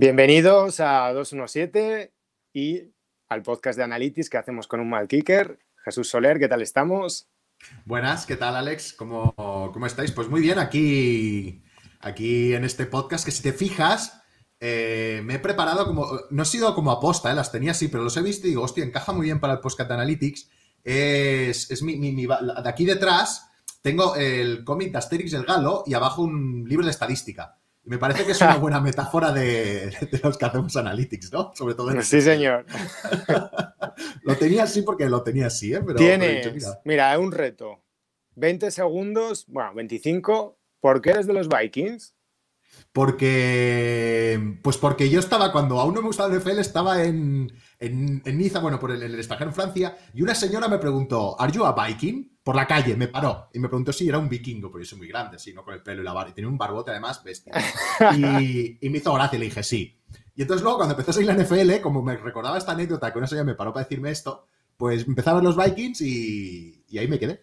Bienvenidos a 217 y al podcast de Analytics que hacemos con un mal kicker. Jesús Soler, ¿qué tal estamos? Buenas, ¿qué tal Alex? ¿Cómo, cómo estáis? Pues muy bien, aquí, aquí en este podcast que si te fijas, eh, me he preparado como, no he sido como aposta, eh, las tenía así, pero los he visto y digo, hostia, encaja muy bien para el podcast de Analytics. Es, es mi, mi, de aquí detrás tengo el cómic de Asterix el Galo y abajo un libro de estadística. Me parece que es una buena metáfora de, los que hacemos analytics, ¿no? Sobre todo en Sí, señor. lo tenía así porque lo tenía así, ¿eh? Pero, Tienes, mira. mira, un reto. 20 segundos, bueno, 25. ¿Por qué eres de los Vikings? Porque, pues porque yo estaba, cuando aún no me gustaba el NFL, estaba en, en, Niza, bueno, por el, el, extranjero en Francia, y una señora me preguntó, ¿Are you a Viking? Por la calle, me paró y me preguntó si era un vikingo, porque yo soy muy grande, así, ¿no? Con el pelo y la barba, y tenía un barbote además, bestia. Y, y me hizo gracia y le dije, sí. Y entonces luego, cuando empezó a seguir la NFL, como me recordaba esta anécdota que una señora me paró para decirme esto, pues empezaban los Vikings y, y ahí me quedé.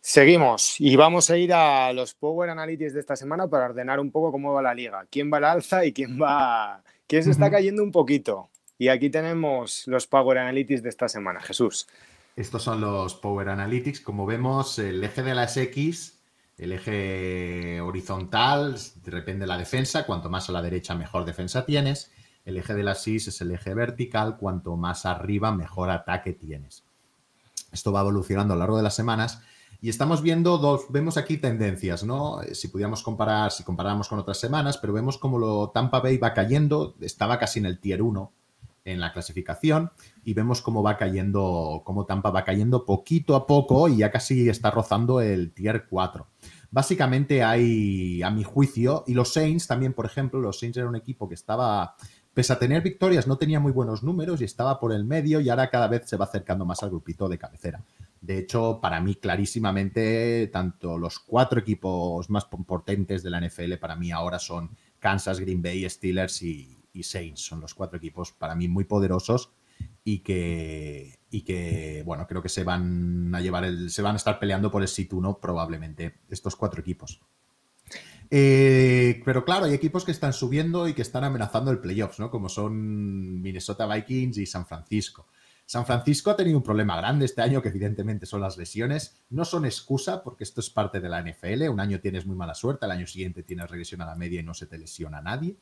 Seguimos y vamos a ir a los Power Analytics de esta semana para ordenar un poco cómo va la liga, quién va al alza y quién va, quién se está cayendo un poquito. Y aquí tenemos los Power Analytics de esta semana, Jesús. Estos son los Power Analytics, como vemos, el eje de las X, el eje horizontal, depende de la defensa, cuanto más a la derecha mejor defensa tienes. El eje de las Y es el eje vertical, cuanto más arriba mejor ataque tienes. Esto va evolucionando a lo largo de las semanas y estamos viendo dos, vemos aquí tendencias, ¿no? Si pudiéramos comparar, si comparamos con otras semanas, pero vemos como lo Tampa Bay va cayendo, estaba casi en el tier 1 en la clasificación y vemos cómo va cayendo, cómo Tampa va cayendo poquito a poco y ya casi está rozando el tier 4. Básicamente hay, a mi juicio, y los Saints también, por ejemplo, los Saints era un equipo que estaba, pese a tener victorias, no tenía muy buenos números y estaba por el medio y ahora cada vez se va acercando más al grupito de cabecera. De hecho, para mí, clarísimamente, tanto los cuatro equipos más potentes de la NFL para mí ahora son Kansas, Green Bay, Steelers y, Saints. Son los cuatro equipos para mí muy poderosos y que, y que bueno, creo que se van a llevar el, se van a estar peleando por el sit 1 probablemente estos cuatro equipos. Eh, pero claro, hay equipos que están subiendo y que están amenazando el playoffs, ¿no? Como son Minnesota Vikings y San Francisco. San Francisco ha tenido un problema grande este año, que evidentemente son las lesiones. No son excusa, porque esto es parte de la NFL. Un año tienes muy mala suerte, al año siguiente tienes regresión a la media y no se te lesiona nadie.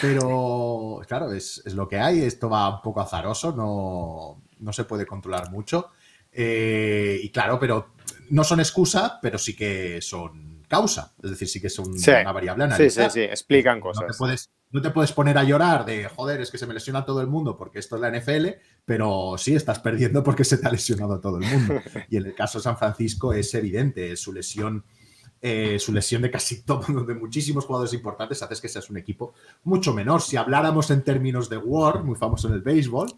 Pero, claro, es, lo que hay. Esto va un poco azaroso, no, no se puede controlar mucho. Eh, y claro, pero no son excusa, pero sí que son causa. Es decir, sí que son una variable analizar. Sí, sí, sí, explican cosas. puedes, no te puedes poner a llorar de, joder, es que se me lesiona todo el mundo porque esto es la NFL, pero sí estás perdiendo porque se te ha lesionado todo el mundo. Y en el caso de San Francisco es evidente, su lesión, eh, su lesión de casi todo, de muchísimos jugadores importantes, hace que seas un equipo mucho menor. Si habláramos en términos de WAR, muy famoso en el béisbol,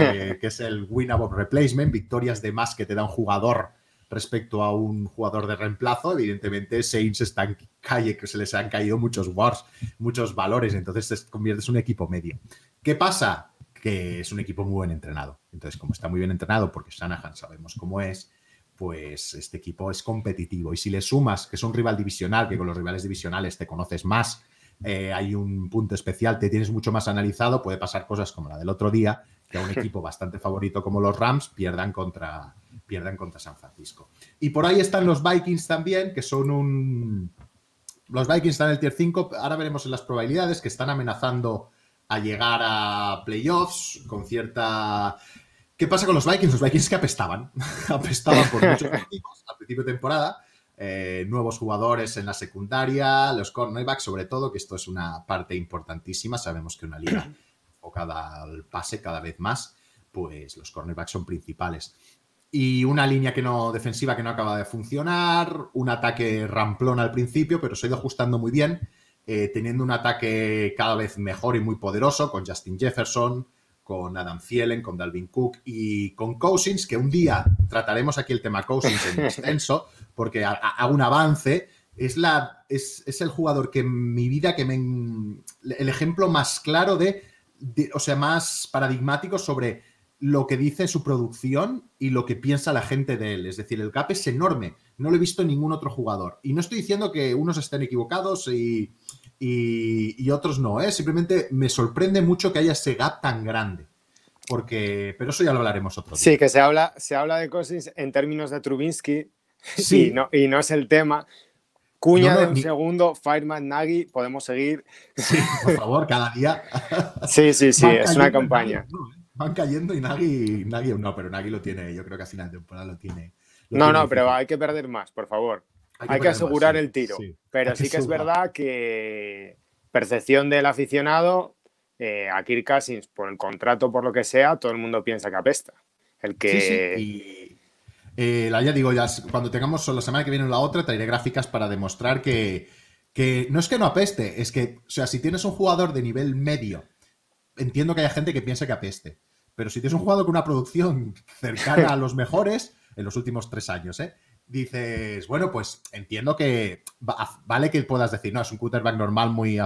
eh, que es el win above replacement, victorias de más que te da un jugador respecto a un jugador de reemplazo, evidentemente Saints están calle, que se les han caído muchos wars, muchos valores, entonces te conviertes en un equipo medio. ¿Qué pasa? Que es un equipo muy bien entrenado. Entonces, como está muy bien entrenado, porque Shanahan sabemos cómo es, pues este equipo es competitivo. Y si le sumas que es un rival divisional, que con los rivales divisionales te conoces más, eh, hay un punto especial, te tienes mucho más analizado, puede pasar cosas como la del otro día, que a un equipo bastante favorito como los Rams pierdan contra, pierdan contra San Francisco. Y por ahí están los Vikings también, que son un... Los Vikings están en el tier 5, ahora veremos en las probabilidades que están amenazando a llegar a playoffs con cierta... ¿Qué pasa con los Vikings? Los Vikings que apestaban, apestaban por muchos motivos al principio de temporada. Eh, nuevos jugadores en la secundaria, los cornerbacks sobre todo, que esto es una parte importantísima. Sabemos que una liga enfocada al pase cada vez más, pues los cornerbacks son principales y una línea que no defensiva que no acaba de funcionar, un ataque ramplón al principio, pero se ha ido ajustando muy bien, eh, teniendo un ataque cada vez mejor y muy poderoso con Justin Jefferson, con Adam Thielen, con Dalvin Cook y con Cousins, que un día trataremos aquí el tema Cousins en extenso, porque hago un avance. Es, la, es, es, el jugador que en mi vida, que me. El ejemplo más claro de, de o sea, más paradigmático sobre lo que dice su producción y lo que piensa la gente de él. Es decir, el gap es enorme. No lo he visto en ningún otro jugador. Y no estoy diciendo que unos estén equivocados y, y, otros no, ¿eh? Simplemente me sorprende mucho que haya ese gap tan grande. Porque, pero eso ya lo hablaremos otro día. Sí, que se habla, se habla de cosas en términos de Trubinsky sí. y, no, y no es el tema. Cuña de un segundo, Fireman, Nagy, podemos seguir. Sí, por favor, cada día. sí, sí, sí, es una campaña. Van cayendo y Nagy, Nagy, no, pero Nagy lo tiene, yo creo que a final de temporada lo tiene. no, no, pero hay que perder más, por favor. Hay que, asegurar el tiro. pero sí que es verdad que percepción del aficionado, eh, a Kirk Cousins, por el contrato, por lo que sea, todo el mundo piensa que apesta. El que... Y, eh, ya digo, ya cuando tengamos la semana que viene la otra, traeré gráficas para demostrar que, que no es que no apeste, es que, o sea, si tienes un jugador de nivel medio, entiendo que haya gente que piense que apeste, pero si tienes un jugador con una producción cercana a los mejores, en los últimos tres años, ¿eh? Dices, bueno, pues entiendo que vale que puedas decir, no, es un quarterback normal muy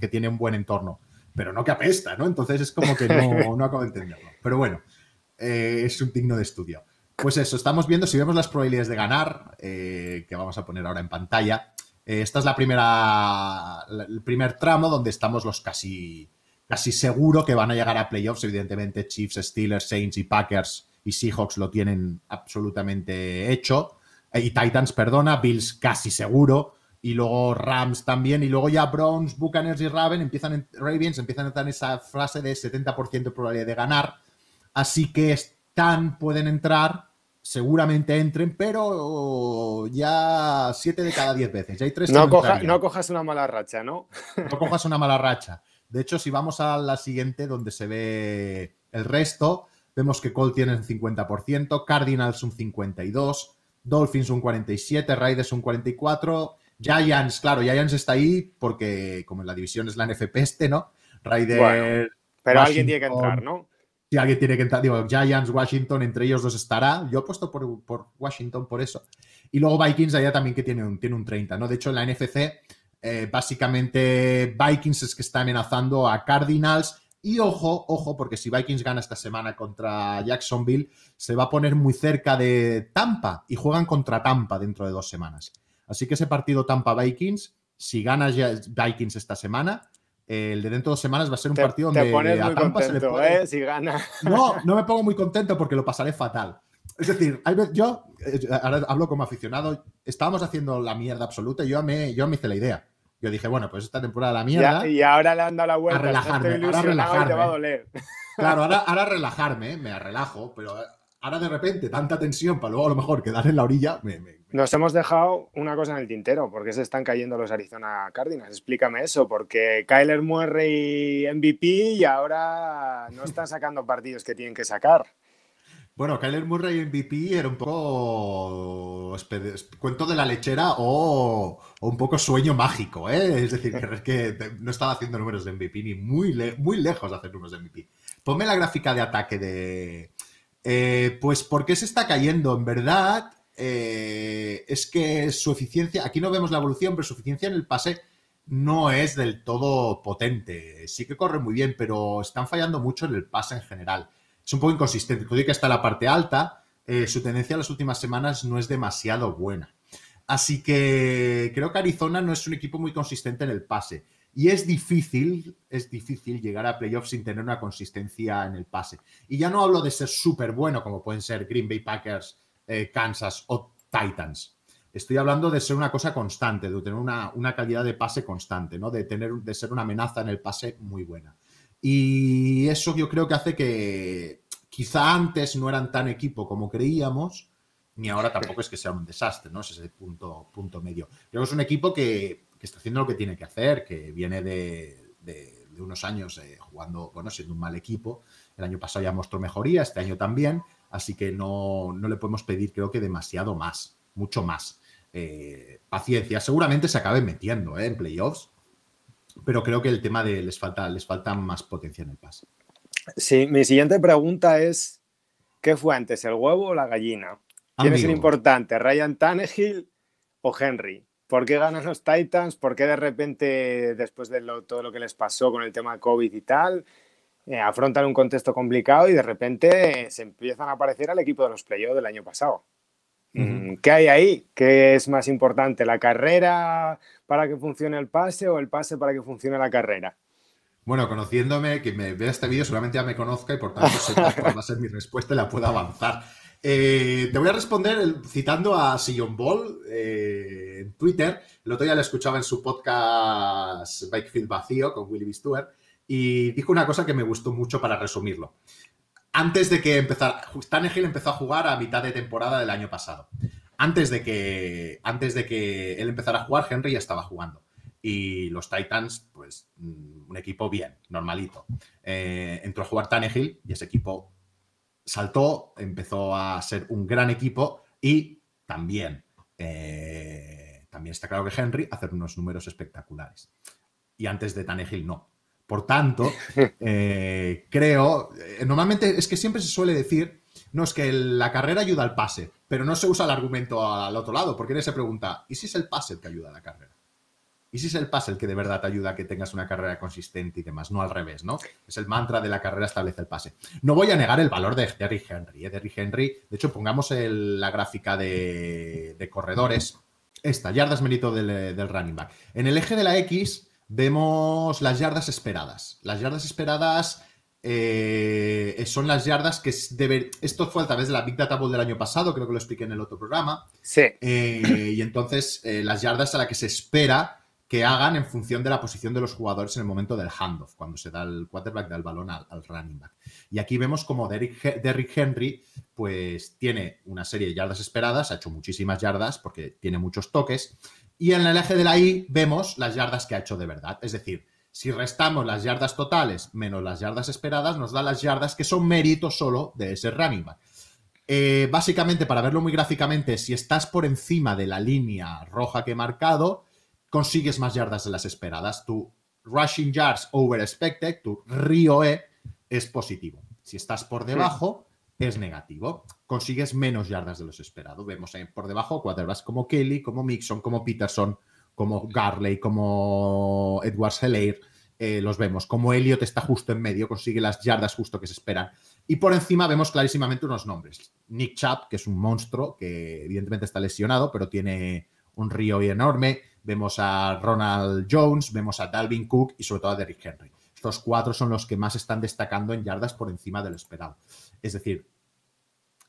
que tiene un buen entorno, pero no que apesta, ¿no? Entonces es como que no, no acabo de entenderlo. Pero bueno, eh, es un digno de estudio. Pues eso, estamos viendo, si vemos las probabilidades de ganar, eh, que vamos a poner ahora en pantalla, eh, esta es la primera, el primer tramo donde estamos los casi, casi seguro que van a llegar a playoffs, evidentemente Chiefs, Steelers, Saints y Packers y Seahawks lo tienen absolutamente hecho. Y Titans, perdona, Bills casi seguro, y luego Rams también, y luego ya Browns, Buccaneers y Raven empiezan Ravens empiezan a entrar en esa frase de 70% de probabilidad de ganar, así que están, pueden entrar, seguramente entren, pero ya 7 de cada 10 veces. Ya hay tres no, no cojas una mala racha, ¿no? No cojas una mala racha. De hecho, si vamos a la siguiente, donde se ve el resto, vemos que Cole tiene un 50%, Cardinals un 52%, Dolphins un 47, Raiders un 44, Giants, claro, Giants está ahí porque como en la división es la NFP este, ¿no? Raiders... pero alguien tiene que entrar, ¿no? Sí, alguien tiene que entrar. Digo, Giants, Washington, entre ellos dos estará. Yo he puesto por, Washington por eso. Y luego Vikings allá también que tiene un, tiene un 30, ¿no? De hecho, en la NFC, eh, básicamente Vikings es que está amenazando a Cardinals y ojo, ojo, porque si Vikings gana esta semana contra Jacksonville, se va a poner muy cerca de Tampa y juegan contra Tampa dentro de dos semanas. Así que ese partido Tampa-Vikings, si gana Vikings esta semana, el de dentro de dos semanas va a ser un partido donde a Tampa se le puede... ¿eh? Si gana. No, no me pongo muy contento porque lo pasaré fatal. Es decir, yo eh, ahora hablo como aficionado, estábamos haciendo la mierda absoluta y yo me, yo me hice la idea. Yo dije, bueno, pues esta temporada la mierda. y ahora le han dado la vuelta. A relajarme, ahora relajarme. va a doler. Claro, ahora, ahora relajarme, me relajo, pero ahora de repente tanta tensión para luego a lo mejor quedar en la orilla. Nos hemos dejado una cosa en el tintero, porque se están cayendo los Arizona Cardinals. Explícame eso, porque Kyler Murray MVP y ahora no están sacando partidos que tienen que sacar. Bueno, Kyler Murray MVP era un poco cuento de la lechera o, un poco sueño mágico, ¿eh? Es decir, que, no estaba haciendo números de MVP ni muy, muy lejos de hacer números de MVP. Ponme la gráfica de ataque de... Eh, pues, ¿por qué se está cayendo? En verdad, eh, es que su eficiencia, aquí no vemos la evolución, pero su eficiencia en el pase no es del todo potente. Sí que corre muy bien, pero están fallando mucho en el pase en general es un poco inconsistente. Puede que está en la parte alta, eh, su tendencia en las últimas semanas no es demasiado buena. Así que creo que Arizona no es un equipo muy consistente en el pase. Y es difícil, es difícil llegar a playoffs sin tener una consistencia en el pase. Y ya no hablo de ser súper bueno, como pueden ser Green Bay Packers, eh, Kansas o Titans. Estoy hablando de ser una cosa constante, de tener una, una, calidad de pase constante, ¿no? De, tener, de ser una amenaza en el pase muy buena. Y eso yo creo que hace que quizá antes no eran tan equipo como creíamos, ni ahora tampoco es que sea un desastre, ¿no? Es ese punto, punto medio. Creo que es un equipo que, está haciendo lo que tiene que hacer, que viene de, unos años eh, jugando, bueno, siendo un mal equipo. El año pasado ya mostró mejoría, este año también, así que no, le podemos pedir, creo que demasiado más, mucho más. Eh, paciencia, seguramente se acabe metiendo ¿eh? en playoffs, pero creo que el tema de les falta, les falta más potencia en el pase. Sí, mi siguiente pregunta es: ¿qué fue antes, el huevo o la gallina? ¿Quién es el importante, Ryan Tannehill o Henry? ¿Por qué ganan los Titans? ¿Por qué de repente, después de todo lo que les pasó con el tema COVID y tal, eh, afrontan un contexto complicado y de repente se empiezan a aparecer al equipo de los playoffs del año pasado. Mm, ¿Qué hay ahí? ¿Qué es más importante? ¿La carrera para que funcione el pase o el pase para que funcione la carrera? Bueno, conociéndome, que me vea este vídeo, solamente ya me conozca y por tanto sepa cuál va a ser mi respuesta y la pueda avanzar. Eh, te voy a responder citando a Sion Ball eh, en Twitter. El otro día lo escuchaba en su podcast Bikefield Vacío con Willy Stewart y dijo una cosa que me gustó mucho para resumirlo antes de que empezara, Tannehill empezó a jugar a mitad de temporada del año pasado. Antes de que, antes de que él empezara a jugar, Henry ya estaba jugando. Y los Titans, pues, mm, un equipo bien, normalito. Eh, entró a jugar Tannehill y ese equipo saltó, empezó a ser un gran equipo y también, eh, también está claro que Henry hacer unos números espectaculares. Y antes de Tannehill no. Por tanto, eh, creo, eh, normalmente es que siempre se suele decir, no, es que la carrera ayuda al pase, pero no se usa el argumento al otro lado, porque nadie se pregunta, ¿y si es el pase el que ayuda a la carrera? ¿Y si es el pase el que de verdad te ayuda a que tengas una carrera consistente y demás? No al revés, ¿no? Es el mantra de la carrera establece el pase. No voy a negar el valor de Derrick Henry. ¿eh? Derrick Henry, de hecho, pongamos la gráfica de, corredores. Esta, yardas mérito del, del running back. En el eje de la X vemos las yardas esperadas. Las yardas esperadas eh, son las yardas que deben... Esto fue a través de la Big Data Bowl del año pasado, creo que lo expliqué en el otro programa. Sí. Eh, y entonces eh, las yardas a las que se espera que hagan en función de la posición de los jugadores en el momento del handoff, cuando se da el quarterback del balón al, running back. Y aquí vemos como Derrick, Henry pues tiene una serie de yardas esperadas, ha hecho muchísimas yardas porque tiene muchos toques, y en el eje de la I vemos las yardas que ha hecho de verdad. Es decir, si restamos las yardas totales menos las yardas esperadas, nos da las yardas que son mérito solo de ese running back. Eh, básicamente, para verlo muy gráficamente, si estás por encima de la línea roja que he marcado, consigues más yardas de las esperadas. Tu rushing yards over expected, tu RIOE, es positivo. Si estás por debajo, es negativo. Consigues menos yardas de los esperados. Vemos ahí por debajo quarterbacks como Kelly, como Mixon, como Peterson, como Garley, como Edwards Helaire. Eh, los vemos. Como Elliot está justo en medio, consigue las yardas justo que se esperan. Y por encima vemos clarísimamente unos nombres. Nick Chubb, que es un monstruo, que evidentemente está lesionado, pero tiene un río enorme. Vemos a Ronald Jones, vemos a Dalvin Cook y sobre todo a Derrick Henry. Estos cuatro son los que más están destacando en yardas por encima de lo esperado. Es decir,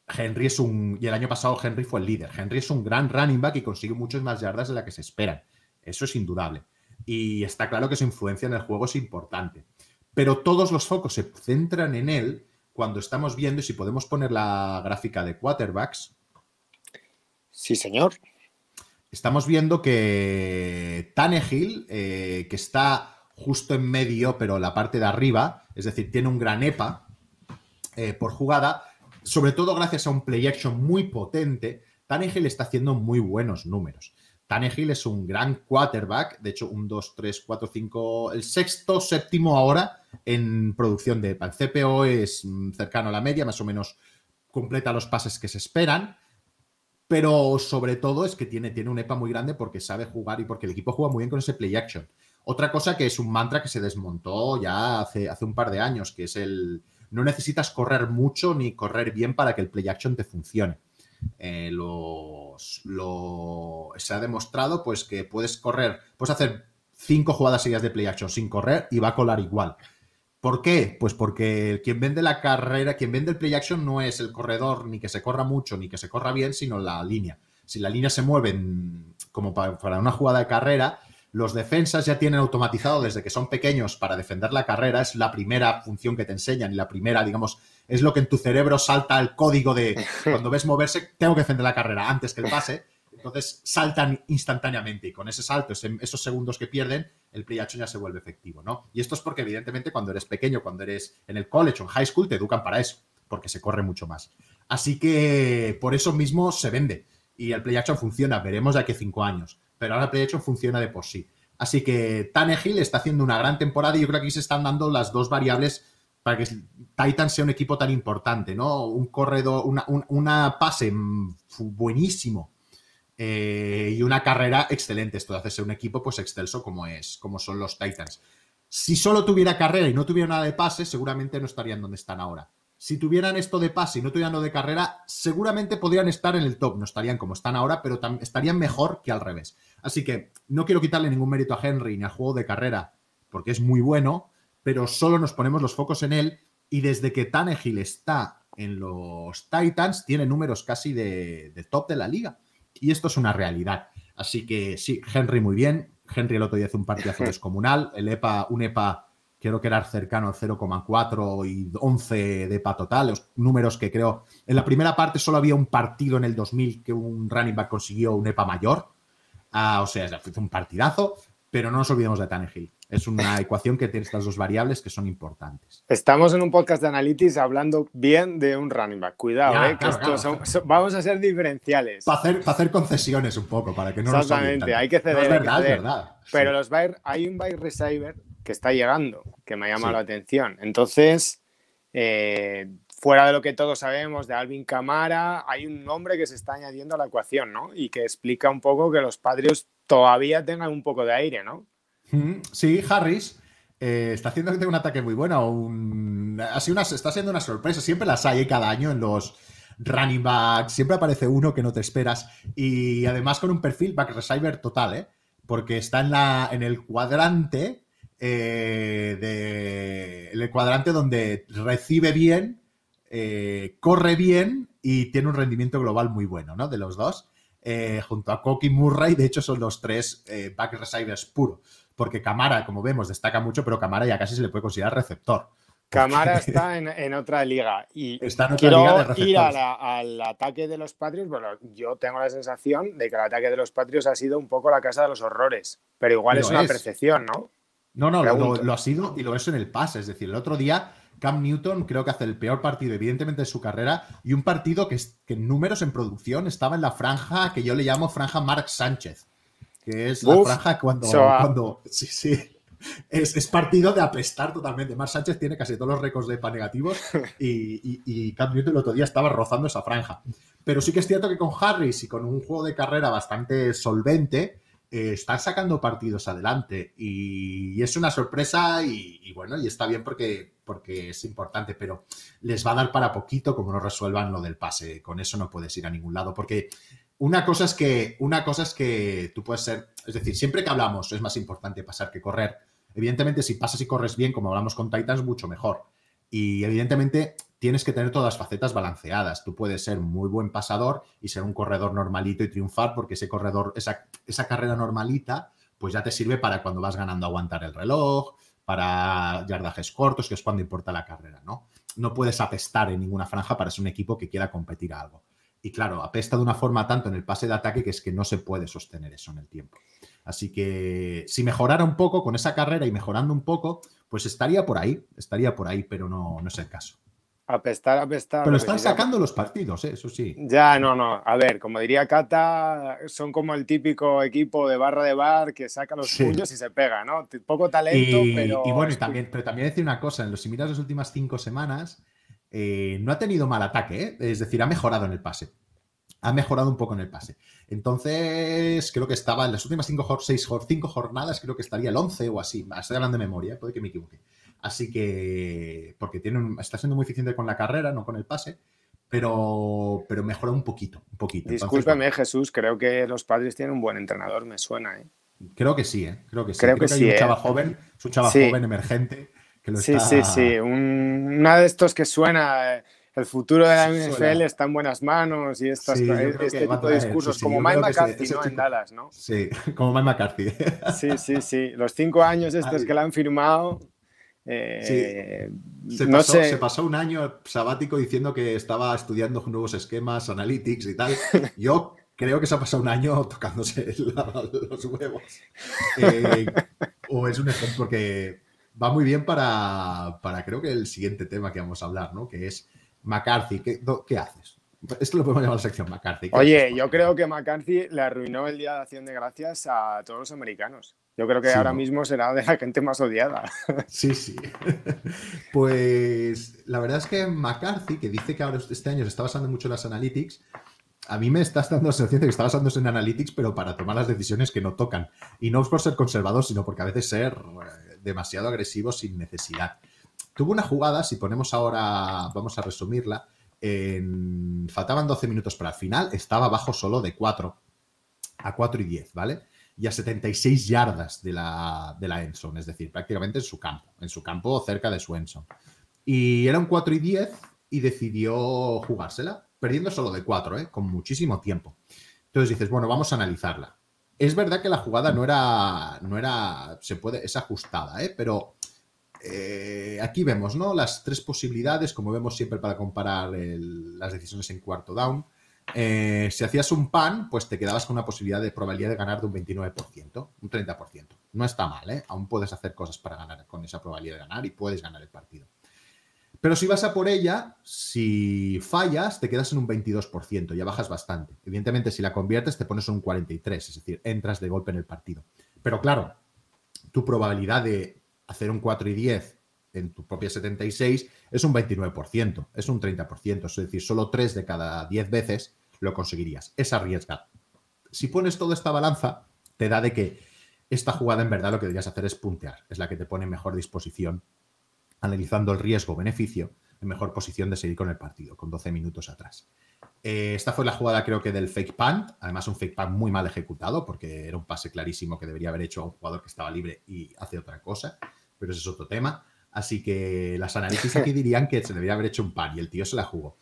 Henry es un. Y el año pasado Henry fue el líder. Henry es un gran running back y consigue muchas más yardas de las que se esperan. Eso es indudable. Y está claro que su influencia en el juego es importante. Pero todos los focos se centran en él cuando estamos viendo, y si podemos poner la gráfica de quarterbacks. Sí, señor. Estamos viendo que Tannehill, eh, que está justo en medio, pero la parte de arriba, es decir, tiene un gran EPA eh, por jugada, sobre todo gracias a un play action muy potente, Tannehill está haciendo muy buenos números. Tannehill es un gran quarterback, de hecho, un 2, 3, 4, 5, el sexto, séptimo ahora en producción de EPA. El CPO es mm, cercano a la media, más o menos completa los pases que se esperan, pero sobre todo es que tiene, tiene un EPA muy grande porque sabe jugar y porque el equipo juega muy bien con ese play action. Otra cosa que es un mantra que se desmontó ya hace, hace un par de años, que es el no necesitas correr mucho ni correr bien para que el play action te funcione. Eh, se ha demostrado pues que puedes correr, puedes hacer cinco jugadas seguidas de play action sin correr y va a colar igual. ¿Por qué? Pues porque quien vende la carrera, quien vende el play action no es el corredor ni que se corra mucho ni que se corra bien, sino la línea. Si la línea se mueve como para una jugada de carrera, los defensas ya tienen automatizado desde que son pequeños para defender la carrera, es la primera función que te enseñan y la primera, digamos, es lo que en tu cerebro salta el código de cuando ves moverse, tengo que defender la carrera antes que el pase. Entonces saltan instantáneamente y con ese salto, esos segundos que pierden, el play ya se vuelve efectivo, ¿no? Y esto es porque evidentemente cuando eres pequeño, cuando eres en el college o en high school, te educan para eso, porque se corre mucho más. Así que por eso mismo se vende y el play action funciona, veremos de aquí a cinco años pero ahora Play Action funciona de por sí. Así que Tannehill está haciendo una gran temporada y yo creo que aquí se están dando las dos variables para que Titan sea un equipo tan importante, ¿no? Un corredor, una, pase buenísimo eh, y una carrera excelente. Esto de hacerse un equipo pues excelso como es, como son los Titans. Si solo tuviera carrera y no tuviera nada de pase, seguramente no estarían donde están ahora. Si tuvieran esto de pase y no tuvieran lo de carrera, seguramente podrían estar en el top. No estarían como están ahora, pero estarían mejor que al revés. Así que no quiero quitarle ningún mérito a Henry ni al juego de carrera, porque es muy bueno, pero solo nos ponemos los focos en él. Y desde que Tannehill está en los Titans, tiene números casi de top de la liga. Y esto es una realidad. Así que sí, Henry muy bien. Henry el otro día hizo un partidazo descomunal. El EPA, un EPA creo que era cercano al 0,4 y 11 de EPA total. Los números que creo. En la primera parte solo había un partido en el 2000 que un running back consiguió un EPA mayor. Ah, o sea, fue un partidazo. Pero no nos olvidemos de Tannehill. Es una ecuación que tiene estas dos variables que son importantes. Estamos en un podcast de Analytics hablando bien de un running back. Cuidado, eh, que vamos a ser diferenciales. Para hacer, para hacer, concesiones un poco, para que no Exactamente, hay que ceder. es verdad, es verdad. Pero los hay un buy receiver que está llegando, que me ha llamado la atención. Entonces, eh, fuera de lo que todos sabemos de Alvin Camara, hay un nombre que se está añadiendo a la ecuación, ¿no? Y que explica un poco que los Patriots todavía tengan un poco de aire, ¿no? Sí, Harris eh, está haciendo que tenga un ataque muy bueno. así una, está siendo una sorpresa. Siempre las hay cada año en los running backs. Siempre aparece uno que no te esperas. Y además con un perfil back receiver total, ¿eh? Porque está en, la, en el cuadrante. Eh, de, el cuadrante donde recibe bien, eh, corre bien y tiene un rendimiento global muy bueno, ¿no? De los dos. Junto a Koki Murray, de hecho son los tres back receivers puro, porque Camara, como vemos, destaca mucho, pero Camara ya casi se le puede considerar receptor. Camara está en, otra liga y está en otra quiero ir al ataque de los Patriots. Bueno, yo tengo la sensación de que el ataque de los Patriots ha sido un poco la casa de los horrores, pero igual es una percepción, ¿no? No, no, lo, ha sido y lo es en el pase. Es decir, el otro día Cam Newton creo que hace el peor partido, evidentemente, de su carrera y un partido que, en números en producción estaba en la franja que yo le llamo franja Mark Sánchez, que es la franja cuando, cuando sí, sí, es, partido de apestar totalmente. Mark Sánchez tiene casi todos los récords de EPA negativos y, y, Cam Newton el otro día estaba rozando esa franja. Pero sí que es cierto que con Harris y con un juego de carrera bastante solvente, eh, están sacando partidos adelante y, es una sorpresa y, bueno, y está bien porque, porque es importante, pero les va a dar para poquito como no resuelvan lo del pase. Con eso no puedes ir a ningún lado porque una cosa es que, una cosa es que tú puedes ser, es decir, siempre que hablamos es más importante pasar que correr. Evidentemente, si pasas y corres bien, como hablamos con Titans, mucho mejor. Y evidentemente tienes que tener todas las facetas balanceadas. Tú puedes ser muy buen pasador y ser un corredor normalito y triunfar porque ese corredor, esa, esa carrera normalita, pues ya te sirve para cuando vas ganando aguantar el reloj, para yardajes cortos, que es cuando importa la carrera, ¿no? No puedes apestar en ninguna franja para ser un equipo que quiera competir a algo. Y claro, apesta de una forma tanto en el pase de ataque que es que no se puede sostener eso en el tiempo. Así que si mejorara un poco con esa carrera y mejorando un poco, pues estaría por ahí, estaría por ahí, pero no, no es el caso. Apestar, apestar. Pero están sacando los partidos, ¿eh? eso sí. Ya, no, no. A ver, como diría Cata, son como el típico equipo de barra de bar que saca los puños y se pega, ¿no? Poco talento, pero. Y bueno, también, pero también decir una cosa: en los similares las últimas cinco semanas, eh, no ha tenido mal ataque, ¿eh? es decir, ha mejorado en el pase ha mejorado un poco en el pase. Entonces, creo que estaba en las últimas cinco, seis, cinco jornadas, creo que estaría el 11 o así. Estoy hablando de memoria, puede que me equivoque. Así que, porque tiene está siendo muy eficiente con la carrera, no con el pase, pero, pero mejora un poquito, un poquito. Discúlpeme, Jesús, creo que los padres tienen un buen entrenador, me suena, ¿eh? Creo que sí, ¿eh? Creo que sí. Creo, que, sí, un chaval ¿eh? joven, es un chaval joven, emergente. Que lo sí, sí, sí, una de estos que suena el futuro de la NFL está en buenas manos y estas, este tipo de discursos, como Mike McCarthy, ¿no? En Dallas, ¿no? Sí, como Mike McCarthy. sí, sí, sí. Los cinco años estos que la han firmado. Eh, se, pasó, se pasó un año sabático diciendo que estaba estudiando nuevos esquemas, analytics y tal. Yo creo que se ha pasado un año tocándose los huevos. Eh, o es un ejemplo porque va muy bien para, para, creo que el siguiente tema que vamos a hablar, ¿no? Que es McCarthy, ¿qué, haces? Esto lo podemos llamar la sección McCarthy. Oye, yo creo que McCarthy le arruinó el Día de Acción de Gracias a todos los americanos. Yo creo que ahora mismo será de la gente más odiada. Sí, sí. Pues la verdad es que McCarthy, que dice que ahora este año se está basando mucho en las analytics, a mí me está dando la sensación de que está basándose en analytics, pero para tomar las decisiones que no tocan. Y no por ser conservador, sino porque a veces ser demasiado agresivo sin necesidad. Tuvo una jugada, si ponemos ahora, vamos a resumirla, en, faltaban 12 minutos para el final, estaba abajo solo de 4 a 4 y 10, ¿vale? Y a 76 yardas de la, de la Enson, es decir, prácticamente en su campo, en su campo cerca de su Enson. Y era un 4 y 10 y decidió jugársela, perdiendo solo de 4, ¿eh? con muchísimo tiempo. Entonces dices, bueno, vamos a analizarla. Es verdad que la jugada no era, no era, se puede, es ajustada, ¿eh? pero eh, aquí vemos, ¿no? Las tres posibilidades, como vemos siempre para comparar las decisiones en cuarto down. Eh, si hacías un pan, pues te quedabas con una posibilidad de probabilidad de ganar de un 29%, un 30%. No está mal, ¿eh? Aún puedes hacer cosas para ganar con esa probabilidad de ganar y puedes ganar el partido. Pero si vas a por ella, si fallas, te quedas en un 22%, ya bajas bastante. Evidentemente, si la conviertes, te pones un 43%, es decir, entras de golpe en el partido. Pero claro, tu probabilidad de hacer un 4 y 10 en tu propia 76 es un 29%, es un 30%, es decir, solo 3 de cada 10 veces lo conseguirías. Es arriesgar. Si pones toda esta balanza, te da de que esta jugada en verdad lo que deberías hacer es puntear, es la que te pone en mejor disposición, analizando el riesgo-beneficio, en mejor posición de seguir con el partido, con 12 minutos atrás. Eh, esta fue la jugada creo que del fake punt, además un fake punt muy mal ejecutado porque era un pase clarísimo que debería haber hecho a un jugador que estaba libre y hace otra cosa pero ese es otro tema. Así que las análisis aquí dirían que se debería haber hecho un par y el tío se la jugó.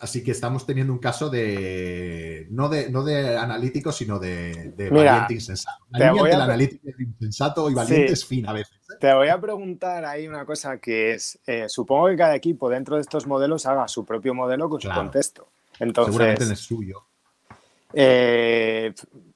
Así que estamos teniendo un caso de no de, no de analítico, sino de, valiente insensato. La del analítico insensato y valiente es fin a veces. ¿eh? Te voy a preguntar ahí una cosa que es, eh, supongo que cada equipo dentro de estos modelos haga su propio modelo con su contexto. Entonces, Seguramente en el suyo. Eh,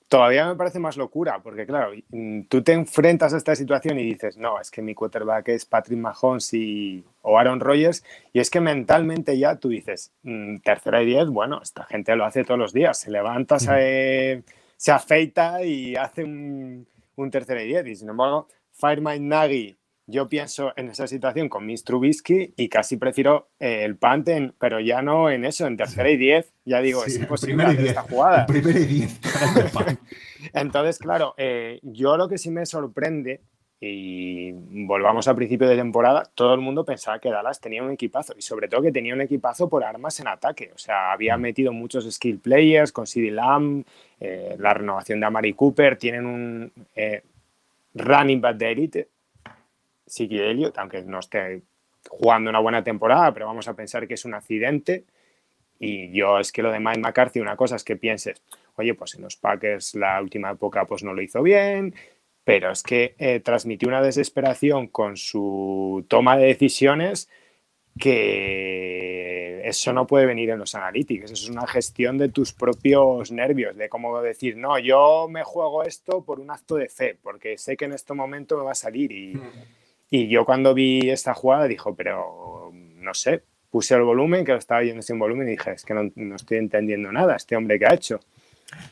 todavía me parece más locura, porque claro, mm, tú te enfrentas a esta situación y dices, no, es que mi quarterback es Patrick Mahomes y, o Aaron Rodgers, y es que mentalmente ya tú dices, mm, tercera y diez, bueno, esta gente lo hace todos los días, se levanta, se, se afeita y hace un, un tercera y diez, y sin embargo, Firemind Nagy yo pienso en esa situación con Miss Trubisky y casi prefiero eh, el Panten, pero ya no en eso, en tercera y diez, ya digo, es imposible hacer esta jugada. Primera y diez. Entonces, claro, eh, yo lo que sí me sorprende, y volvamos al principio de temporada, todo el mundo pensaba que Dallas tenía un equipazo, y sobre todo que tenía un equipazo por armas en ataque. O sea, había mm. metido muchos skill players con CD Lamb, eh, la renovación de Amari Cooper, tienen un running back de élite Siki Elliott, aunque no esté jugando una buena temporada, pero vamos a pensar que es un accidente. Y yo es que lo de Mike McCarthy, una cosa es que pienses, oye, pues en los Packers la última época pues no lo hizo bien, pero es que eh, transmitió una desesperación con su toma de decisiones que eso no puede venir en los analytics, eso es una gestión de tus propios nervios, de cómo decir, no, yo me juego esto por un acto de fe, porque sé que en este momento me va a salir y... Hmm. Y yo cuando vi esta jugada dijo, pero no sé, puse el volumen, que lo estaba yendo sin volumen y dije, es que no, estoy entendiendo nada, este hombre que ha hecho.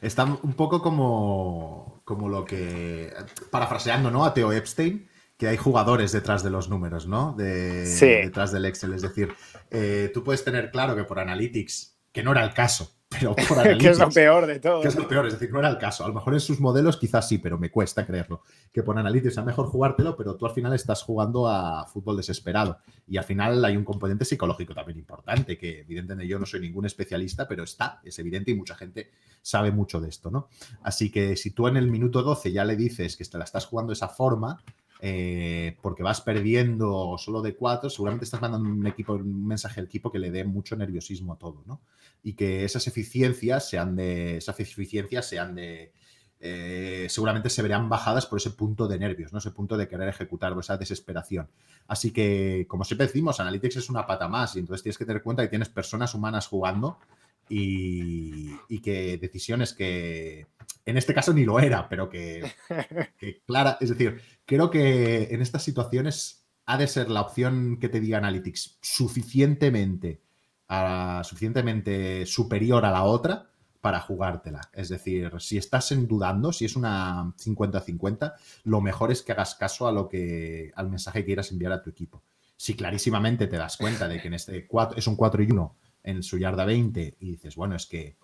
Está un poco como, como lo que, parafraseando, ¿no? A Theo Epstein, que hay jugadores detrás de los números, ¿no? De, Detrás del Excel. Es decir, eh, tú puedes tener claro que por Analytics, que no era el caso, pero por que es lo peor de todo. Que es lo peor, es decir, no era el caso. A lo mejor en sus modelos quizás sí, pero me cuesta creerlo. Que por Analytics es mejor jugártelo, pero tú al final estás jugando a fútbol desesperado. Y al final hay un componente psicológico también importante, que evidentemente yo no soy ningún especialista, pero está, es evidente y mucha gente sabe mucho de esto, ¿no? Así que si tú en el minuto 12 ya le dices que te la estás jugando de esa forma, eh, porque vas perdiendo solo de cuatro, seguramente estás mandando un, equipo, un mensaje al equipo que le dé mucho nerviosismo a todo, ¿no? Y que esas eficiencias sean de. Esas eficiencias sean de. Eh, seguramente se verán bajadas por ese punto de nervios, ¿no? Ese punto de querer ejecutar, esa desesperación. Así que, como siempre decimos, Analytics es una pata más y entonces tienes que tener cuenta que tienes personas humanas jugando y, y que decisiones que, en este caso ni lo era, pero que, clara, es decir, creo que en estas situaciones ha de ser la opción que te diga Analytics suficientemente, suficientemente superior a la otra para jugártela. Es decir, si estás en dudando, si es una 50-50, lo mejor es que hagas caso a lo que, al mensaje que quieras enviar a tu equipo. Si clarísimamente te das cuenta de que en este 4, es un 4 y 1 en su yarda 20 y dices, bueno, es que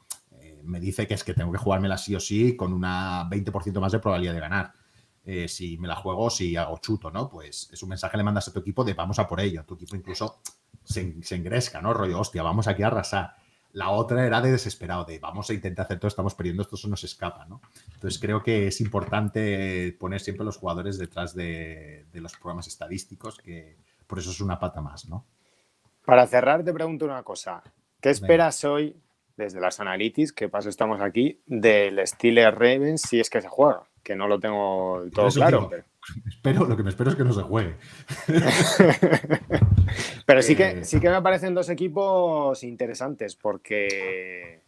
me dice que es que tengo que jugármela sí o sí con una 20% más de probabilidad de ganar. eh, si me la juego, si hago chuto, ¿no? Pues es un mensaje que le mandas a tu equipo de vamos a por ello. Tu equipo incluso se, engresca, ¿no? Rollo, hostia, vamos aquí a arrasar. La otra era de desesperado, de vamos a intentar hacer todo, estamos perdiendo, esto se nos escapa, ¿no? Entonces creo que es importante poner siempre a los jugadores detrás de, los programas estadísticos, que por eso es una pata más, ¿no? Para cerrar, te pregunto una cosa. ¿Qué esperas hoy, desde las Analytics, que paso estamos aquí, del Steelers Ravens si es que se juega? Que no lo tengo todo claro. espero, lo que me espero es que no se juegue. pero sí que, eh, sí que me parecen dos equipos interesantes porque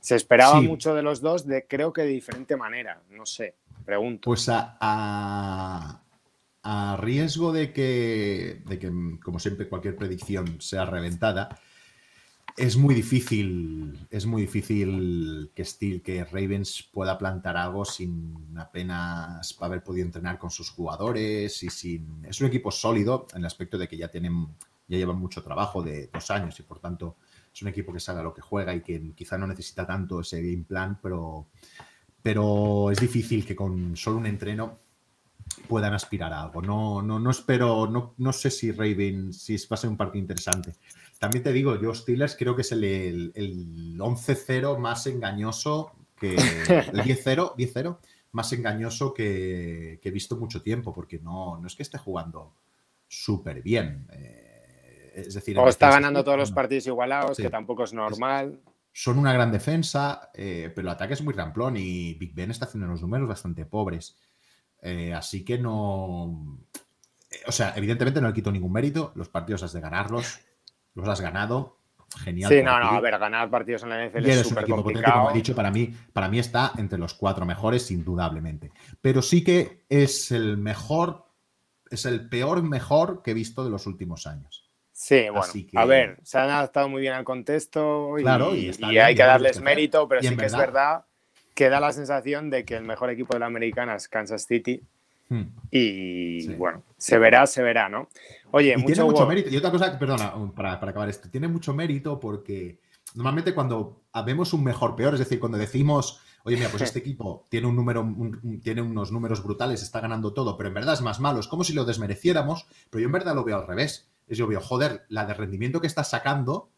se esperaba mucho de los dos, de creo que de diferente manera. No sé, pregunto. Pues a, a, riesgo de que, de que, como siempre, cualquier predicción sea reventada, es muy difícil, es muy difícil que Steel, que Ravens pueda plantar algo sin apenas haber podido entrenar con sus jugadores y sin. Es un equipo sólido en el aspecto de que ya tienen, ya llevan mucho trabajo de dos años y por tanto es un equipo que sabe lo que juega y que quizá no necesita tanto ese game plan, pero, pero es difícil que con solo un entreno puedan aspirar a algo. No, no, no espero, no, no sé si Ravens, si va a ser un partido interesante. También te digo, yo Steelers creo que es el, el, 11-0 más engañoso que el 10-0, 10-0 más engañoso que, he visto mucho tiempo, porque no, no es que esté jugando súper bien. Eh, es decir, o está ganando todos los partidos igualados, que tampoco es normal. son una gran defensa, eh, pero el ataque es muy ramplón y Big Ben está haciendo unos números bastante pobres. Eh, así que no. O sea, evidentemente no le quito ningún mérito. Los partidos has de ganarlos los has ganado. Genial. Sí, no, no, a ver, ganar partidos en la NFL es súper complicado. como he dicho, para mí, para mí está entre los cuatro mejores, indudablemente. Pero sí que es el mejor, es el peor mejor que he visto de los últimos años. Sí, bueno, a ver, se han adaptado muy bien al contexto y, claro, y, hay que darles mérito, pero sí que es verdad que da la sensación de que el mejor equipo de la americana es Kansas City Hmm. Y bueno, se verá, se verá, ¿no? Oye, mucho tiene mucho mérito. Y otra cosa, perdona, para, acabar esto, tiene mucho mérito porque normalmente cuando vemos un mejor peor, es decir, cuando decimos, oye, mira, pues este equipo tiene un número, tiene unos números brutales, está ganando todo, pero en verdad es más malo, es como si lo desmereciéramos, pero yo en verdad lo veo al revés. Es yo veo, joder, la de rendimiento que estás sacando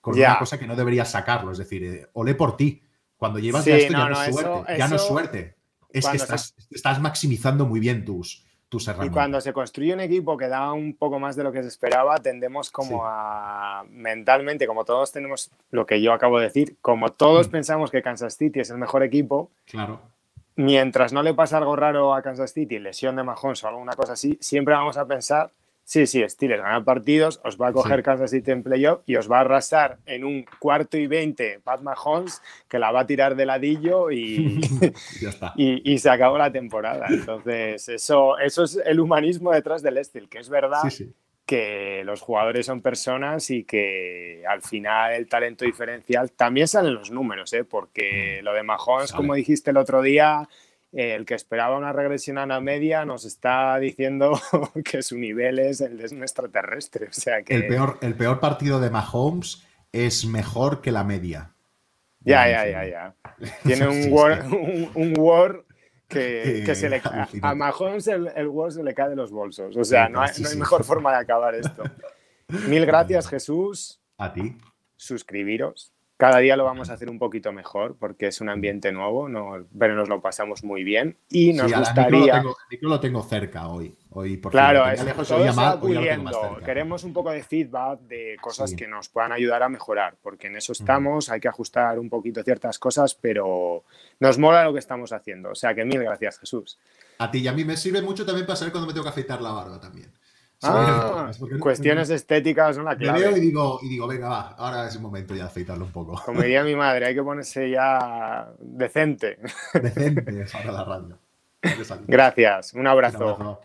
con una cosa que no deberías sacarlo, es decir, eh, olé por ti. Cuando llevas ya esto ya no, es suerte, ya no es suerte es que estás, maximizando muy bien tus, tus herramientas. Y cuando se construye un equipo que da un poco más de lo que se esperaba, tendemos como a mentalmente, como todos tenemos lo que yo acabo de decir, como todos mm. pensamos que Kansas City es el mejor equipo, claro. mientras no le pasa algo raro a Kansas City, lesión de Mahomes o alguna cosa así, siempre vamos a pensar Sí, sí, Steelers gana partidos, os va a coger Kansas City en playoff y os va a arrasar en un cuarto y veinte Pat Mahomes que la va a tirar de ladillo y, y, se acabó la temporada. Entonces, eso, eso es el humanismo detrás del Steel, que es verdad que los jugadores son personas y que al final el talento diferencial también salen los números, ¿eh? porque mm. lo de Mahomes, como dijiste el otro día, el que esperaba una regresión a la media nos está diciendo que su nivel es el de un extraterrestre. O sea que... el, peor, el peor partido de Mahomes es mejor que la media. Ya, ya, ya, ya. Tiene un war, un, war que, se le a Mahomes el, el, war se le cae de los bolsos. O sea, no hay, no hay mejor forma de acabar esto. Mil gracias, Jesús. A ti. Suscribiros cada día lo vamos a hacer un poquito mejor porque es un ambiente nuevo, pero nos lo pasamos muy bien y nos gustaría. Lo tengo, lo tengo cerca hoy. hoy por claro, es, Queremos un poco de feedback de cosas que nos puedan ayudar a mejorar, porque en eso estamos. Hay que ajustar un poquito ciertas cosas, pero nos mola lo que estamos haciendo. O sea que mil gracias, Jesús. A ti y a mí me sirve mucho también para saber cuando me tengo que afeitar la barba también. Ah, cuestiones estéticas son la clave. veo y digo, y digo, venga, va, ahora es el momento ya de afeitarlo un poco. Como diría mi madre, hay que ponerse ya decente. Decente, para la radio. Gracias, un abrazo.